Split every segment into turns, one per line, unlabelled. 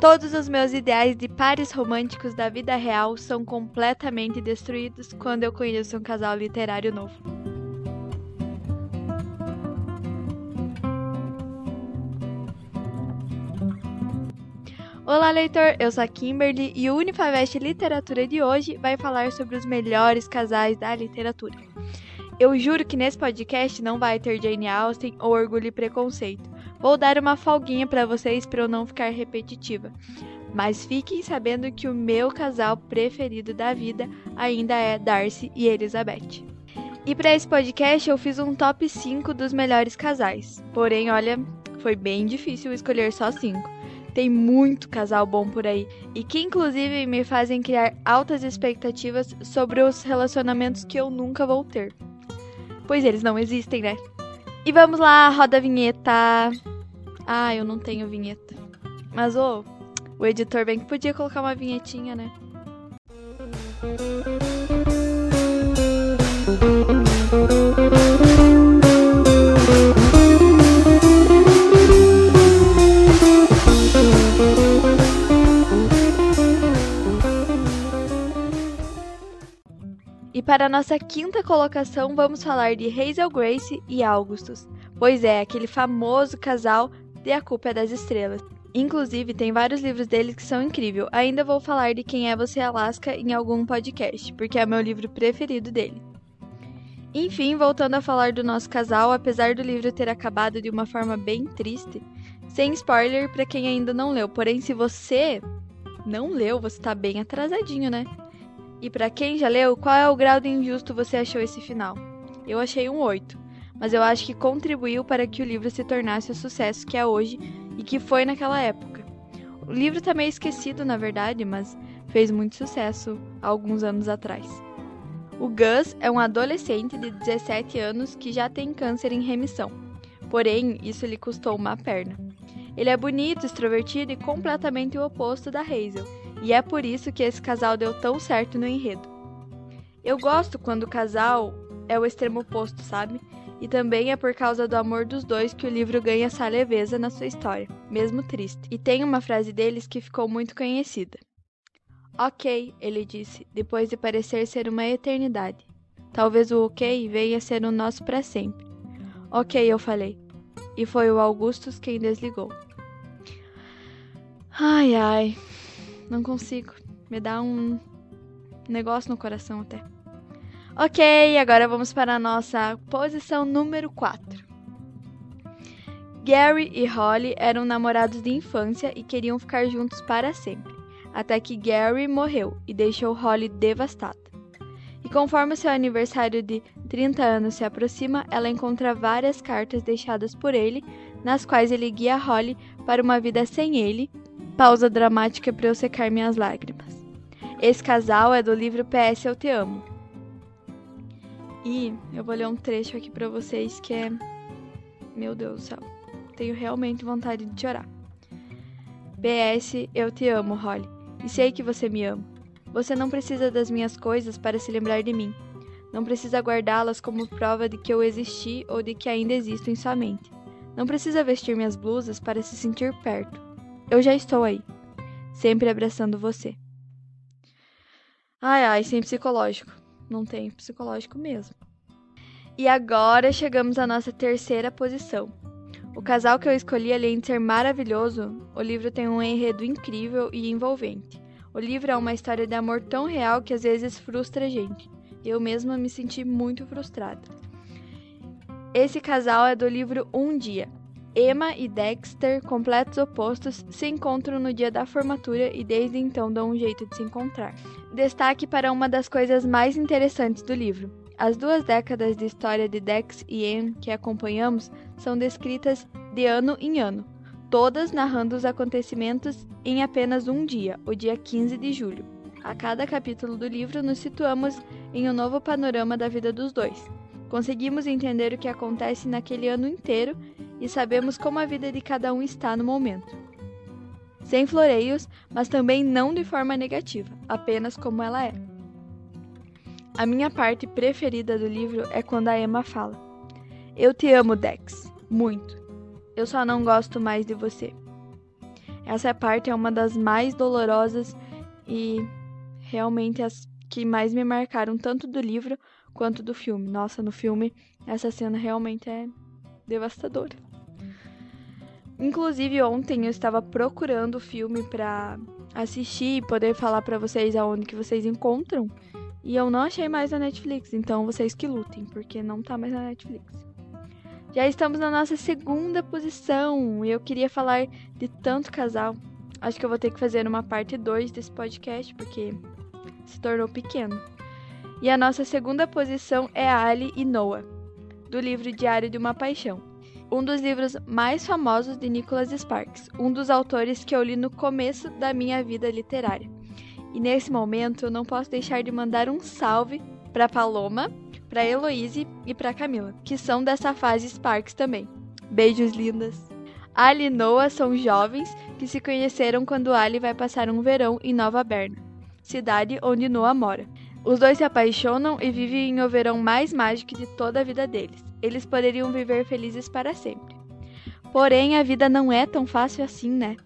Todos os meus ideais de pares românticos da vida real são completamente destruídos quando eu conheço um casal literário novo. Olá, leitor! Eu sou a Kimberly e o Unifavest Literatura de hoje vai falar sobre os melhores casais da literatura. Eu juro que nesse podcast não vai ter Jane Austen ou Orgulho e Preconceito. Vou dar uma folguinha para vocês para eu não ficar repetitiva. Mas fiquem sabendo que o meu casal preferido da vida ainda é Darcy e Elizabeth. E para esse podcast eu fiz um top 5 dos melhores casais. Porém, olha, foi bem difícil escolher só 5. Tem muito casal bom por aí e que inclusive me fazem criar altas expectativas sobre os relacionamentos que eu nunca vou ter pois eles não existem, né? E vamos lá, roda a vinheta. Ah, eu não tenho vinheta. Mas, ô, o editor bem que podia colocar uma vinhetinha, né? para a nossa quinta colocação, vamos falar de Hazel Grace e Augustus, pois é aquele famoso casal de A Culpa é das Estrelas. Inclusive, tem vários livros deles que são incríveis. Ainda vou falar de Quem é Você Alaska em algum podcast, porque é meu livro preferido dele. Enfim, voltando a falar do nosso casal, apesar do livro ter acabado de uma forma bem triste, sem spoiler para quem ainda não leu. Porém, se você não leu, você tá bem atrasadinho, né? E para quem já leu, qual é o grau de injusto você achou esse final? Eu achei um 8, mas eu acho que contribuiu para que o livro se tornasse o sucesso que é hoje e que foi naquela época. O livro está meio esquecido, na verdade, mas fez muito sucesso há alguns anos atrás. O Gus é um adolescente de 17 anos que já tem câncer em remissão. Porém, isso lhe custou uma perna. Ele é bonito, extrovertido e completamente o oposto da Hazel, e é por isso que esse casal deu tão certo no enredo. Eu gosto quando o casal é o extremo oposto, sabe? E também é por causa do amor dos dois que o livro ganha essa leveza na sua história, mesmo triste. E tem uma frase deles que ficou muito conhecida. Ok, ele disse, depois de parecer ser uma eternidade. Talvez o ok venha a ser o nosso para sempre. Ok, eu falei. E foi o Augustus quem desligou. Ai, ai. Não consigo. Me dá um negócio no coração até. Ok, agora vamos para a nossa posição número 4. Gary e Holly eram namorados de infância e queriam ficar juntos para sempre, até que Gary morreu e deixou Holly devastada. E conforme seu aniversário de 30 anos se aproxima, ela encontra várias cartas deixadas por ele, nas quais ele guia Holly para uma vida sem ele Pausa dramática para eu secar minhas lágrimas. Esse casal é do livro PS Eu Te Amo. E eu vou ler um trecho aqui para vocês que é. Meu Deus do céu. Tenho realmente vontade de chorar. PS Eu Te Amo, Holly. E sei que você me ama. Você não precisa das minhas coisas para se lembrar de mim. Não precisa guardá-las como prova de que eu existi ou de que ainda existo em sua mente. Não precisa vestir minhas blusas para se sentir perto. Eu já estou aí, sempre abraçando você. Ai, ai, sem psicológico. Não tem psicológico mesmo. E agora chegamos à nossa terceira posição. O casal que eu escolhi, além de ser maravilhoso, o livro tem um enredo incrível e envolvente. O livro é uma história de amor tão real que às vezes frustra a gente. Eu mesma me senti muito frustrada. Esse casal é do livro Um Dia, Emma e Dexter, completos opostos, se encontram no dia da formatura e desde então dão um jeito de se encontrar. Destaque para uma das coisas mais interessantes do livro. As duas décadas de história de Dex e Em que acompanhamos são descritas de ano em ano, todas narrando os acontecimentos em apenas um dia, o dia 15 de julho. A cada capítulo do livro nos situamos em um novo panorama da vida dos dois. Conseguimos entender o que acontece naquele ano inteiro e sabemos como a vida de cada um está no momento. Sem floreios, mas também não de forma negativa, apenas como ela é. A minha parte preferida do livro é quando a Emma fala: Eu te amo, Dex, muito. Eu só não gosto mais de você. Essa parte é uma das mais dolorosas e realmente as que mais me marcaram, tanto do livro quanto do filme. Nossa, no filme essa cena realmente é devastadora. Inclusive ontem eu estava procurando o filme para assistir e poder falar para vocês aonde que vocês encontram. E eu não achei mais na Netflix, então vocês que lutem, porque não tá mais na Netflix. Já estamos na nossa segunda posição e eu queria falar de tanto casal. Acho que eu vou ter que fazer uma parte 2 desse podcast, porque se tornou pequeno. E a nossa segunda posição é Ali e Noah, do livro Diário de uma Paixão um dos livros mais famosos de Nicholas Sparks, um dos autores que eu li no começo da minha vida literária. E nesse momento eu não posso deixar de mandar um salve para Paloma, para Heloise e para Camila, que são dessa fase Sparks também. Beijos lindas. Ali e Noah são jovens que se conheceram quando Ali vai passar um verão em Nova Berna, cidade onde Noah mora. Os dois se apaixonam e vivem em o verão mais mágico de toda a vida deles. Eles poderiam viver felizes para sempre. Porém, a vida não é tão fácil assim, né?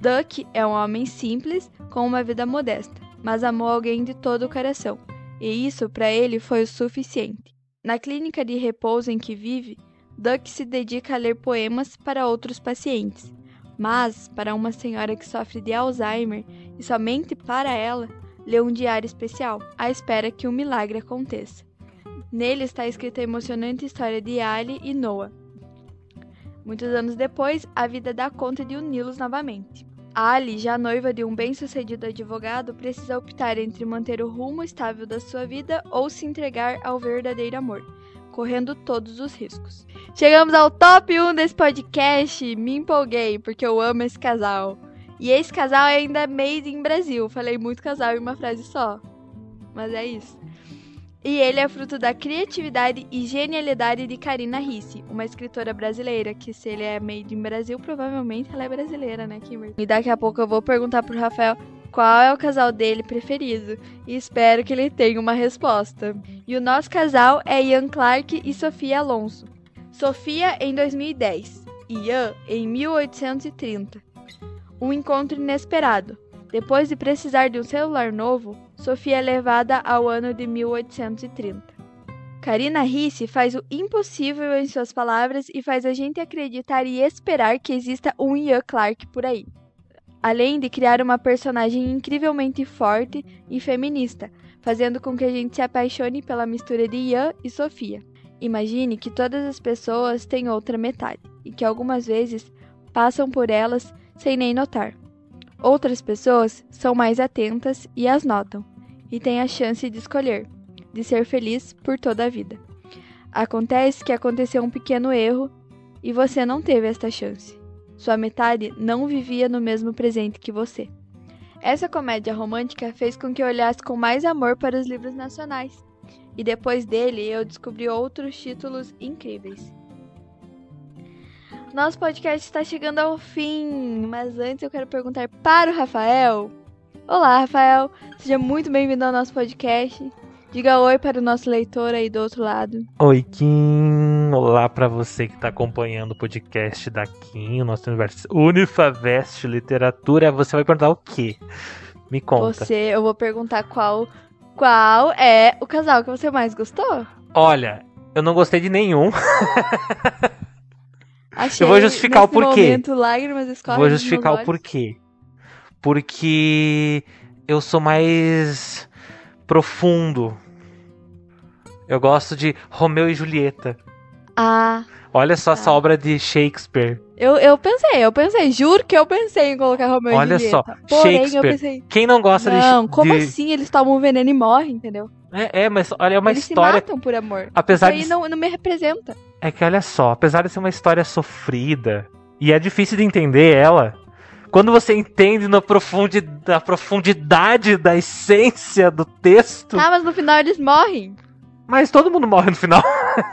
Duck é um homem simples, com uma vida modesta, mas amou alguém de todo o coração, e isso para ele foi o suficiente. Na clínica de repouso em que vive, Duck se dedica a ler poemas para outros pacientes, mas para uma senhora que sofre de Alzheimer e somente para ela, lê um diário especial, à espera que um milagre aconteça. Nele está escrita a emocionante história de Ali e Noah. Muitos anos depois, a vida dá conta de uni-los novamente. Ali, já noiva de um bem-sucedido advogado, precisa optar entre manter o rumo estável da sua vida ou se entregar ao verdadeiro amor, correndo todos os riscos. Chegamos ao top 1 desse podcast. Me empolguei porque eu amo esse casal. E esse casal é ainda made in Brasil. Falei muito casal em uma frase só. Mas é isso. E ele é fruto da criatividade e genialidade de Karina Risse, uma escritora brasileira, que se ele é made in Brasil, provavelmente ela é brasileira, né, Kimberly? E daqui a pouco eu vou perguntar pro Rafael qual é o casal dele preferido e espero que ele tenha uma resposta. E o nosso casal é Ian Clark e Sofia Alonso. Sofia em 2010, Ian em 1830 um encontro inesperado. Depois de precisar de um celular novo, Sofia é levada ao ano de 1830. Karina Risse faz o impossível em suas palavras e faz a gente acreditar e esperar que exista um Ian Clark por aí. Além de criar uma personagem incrivelmente forte e feminista, fazendo com que a gente se apaixone pela mistura de Ian e Sofia. Imagine que todas as pessoas têm outra metade e que algumas vezes passam por elas sem nem notar. Outras pessoas são mais atentas e as notam, e têm a chance de escolher, de ser feliz por toda a vida. Acontece que aconteceu um pequeno erro e você não teve esta chance. Sua metade não vivia no mesmo presente que você. Essa comédia romântica fez com que eu olhasse com mais amor para os livros nacionais. E depois dele eu descobri outros títulos incríveis. Nosso podcast está chegando ao fim, mas antes eu quero perguntar para o Rafael. Olá, Rafael. Seja muito bem-vindo ao nosso podcast. Diga oi para o nosso leitor aí do outro lado.
Oi, Kim. Olá para você que está acompanhando o podcast da Kim, o nosso universo Unifavest Literatura. Você vai perguntar o quê? Me conta.
Você, eu vou perguntar qual qual é o casal que você mais gostou?
Olha, eu não gostei de nenhum.
Achei
eu vou justificar o porquê.
Momento, lágrimas
vou justificar o porquê. Porque eu sou mais profundo. Eu gosto de Romeu e Julieta.
Ah.
Olha só essa obra de Shakespeare.
Eu, eu pensei, eu pensei, juro que eu pensei em colocar Romeu
Olha
e Julieta.
Olha só, Porém, Shakespeare. Pensei,
Quem
não gosta
não,
de
Não, como assim? Eles tomam veneno e morrem, entendeu?
É, é mas olha, é uma
Eles
história.
Eles se matam por amor.
Apesar
Isso aí
de...
não, não me representa.
É que olha só, apesar de ser uma história sofrida e é difícil de entender ela, quando você entende na, profundi na profundidade da essência do texto.
Ah, mas no final eles morrem.
Mas todo mundo morre no final.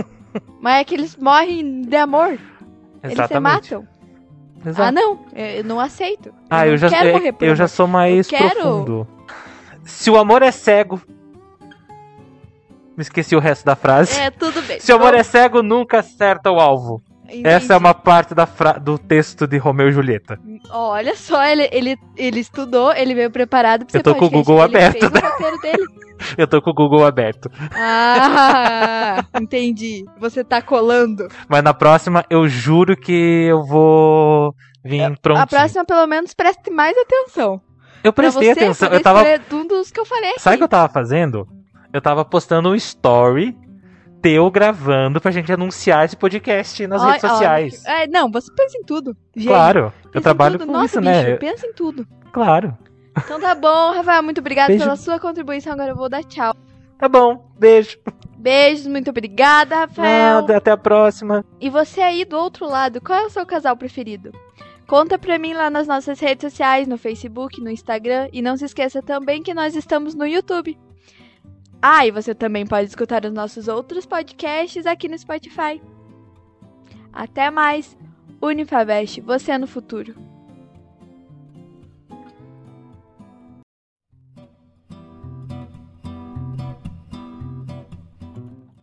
mas é que eles morrem de amor.
Exatamente.
Eles se matam.
Exato.
Ah, não, eu não aceito. Eu
ah,
não
eu já,
quero
eu,
morrer por
eu
amor.
já sou mais
quero...
profundo. Se o amor é cego. Me esqueci o resto da frase.
É, tudo bem.
Se o amor é cego, nunca acerta o alvo.
Entendi.
Essa é uma parte da fra- do texto de Romeu e Julieta.
Olha só, ele, ele, ele estudou, ele veio preparado pra
Eu tô com o Google aberto,
dele.
Eu tô com o Google aberto.
Ah, entendi. Você tá colando.
Mas na próxima, eu juro que eu vou vir prontinho.
A próxima, pelo menos, preste mais atenção.
Eu prestei atenção. Eu tava.
um dos que eu falei aqui.
Sabe o que eu tava fazendo? Eu tava postando um story teu gravando pra gente anunciar esse podcast nas redes sociais.
é, não, você pensa em tudo. Gente,
Claro, eu trabalho com
Nossa,
isso,
bicho,
né?
Pensa em tudo.
Claro.
Então tá bom, Rafael, muito obrigada
Beijo.
pela sua contribuição. Agora eu vou dar tchau.
Tá bom, beijo.
Beijos, muito obrigada, Rafael.
Nada, até a próxima.
E você aí do outro lado, qual é o seu casal preferido? Conta pra mim lá nas nossas redes sociais, no Facebook, no Instagram. E não se esqueça também que nós estamos no YouTube. Ah, e você também pode escutar os nossos outros podcasts aqui no Spotify. Até mais! Unifabest, você é no futuro.